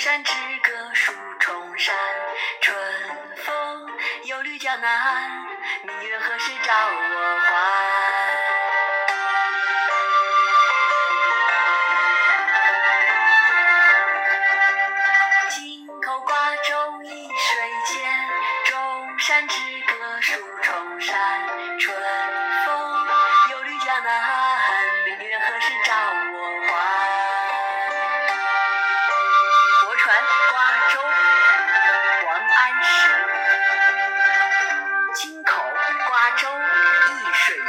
山之歌数重山。春风又绿江南，明月何时照我还？京口瓜洲一水间，钟山之歌数重山。春风又绿江南，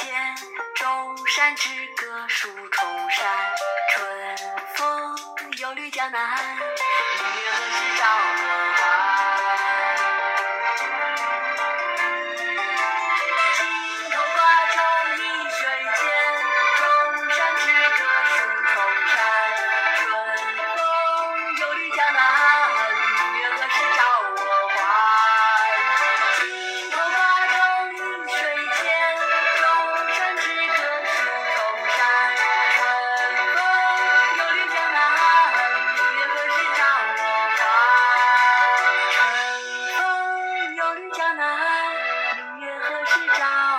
水间，钟山之歌数重山。春风又绿江南，还？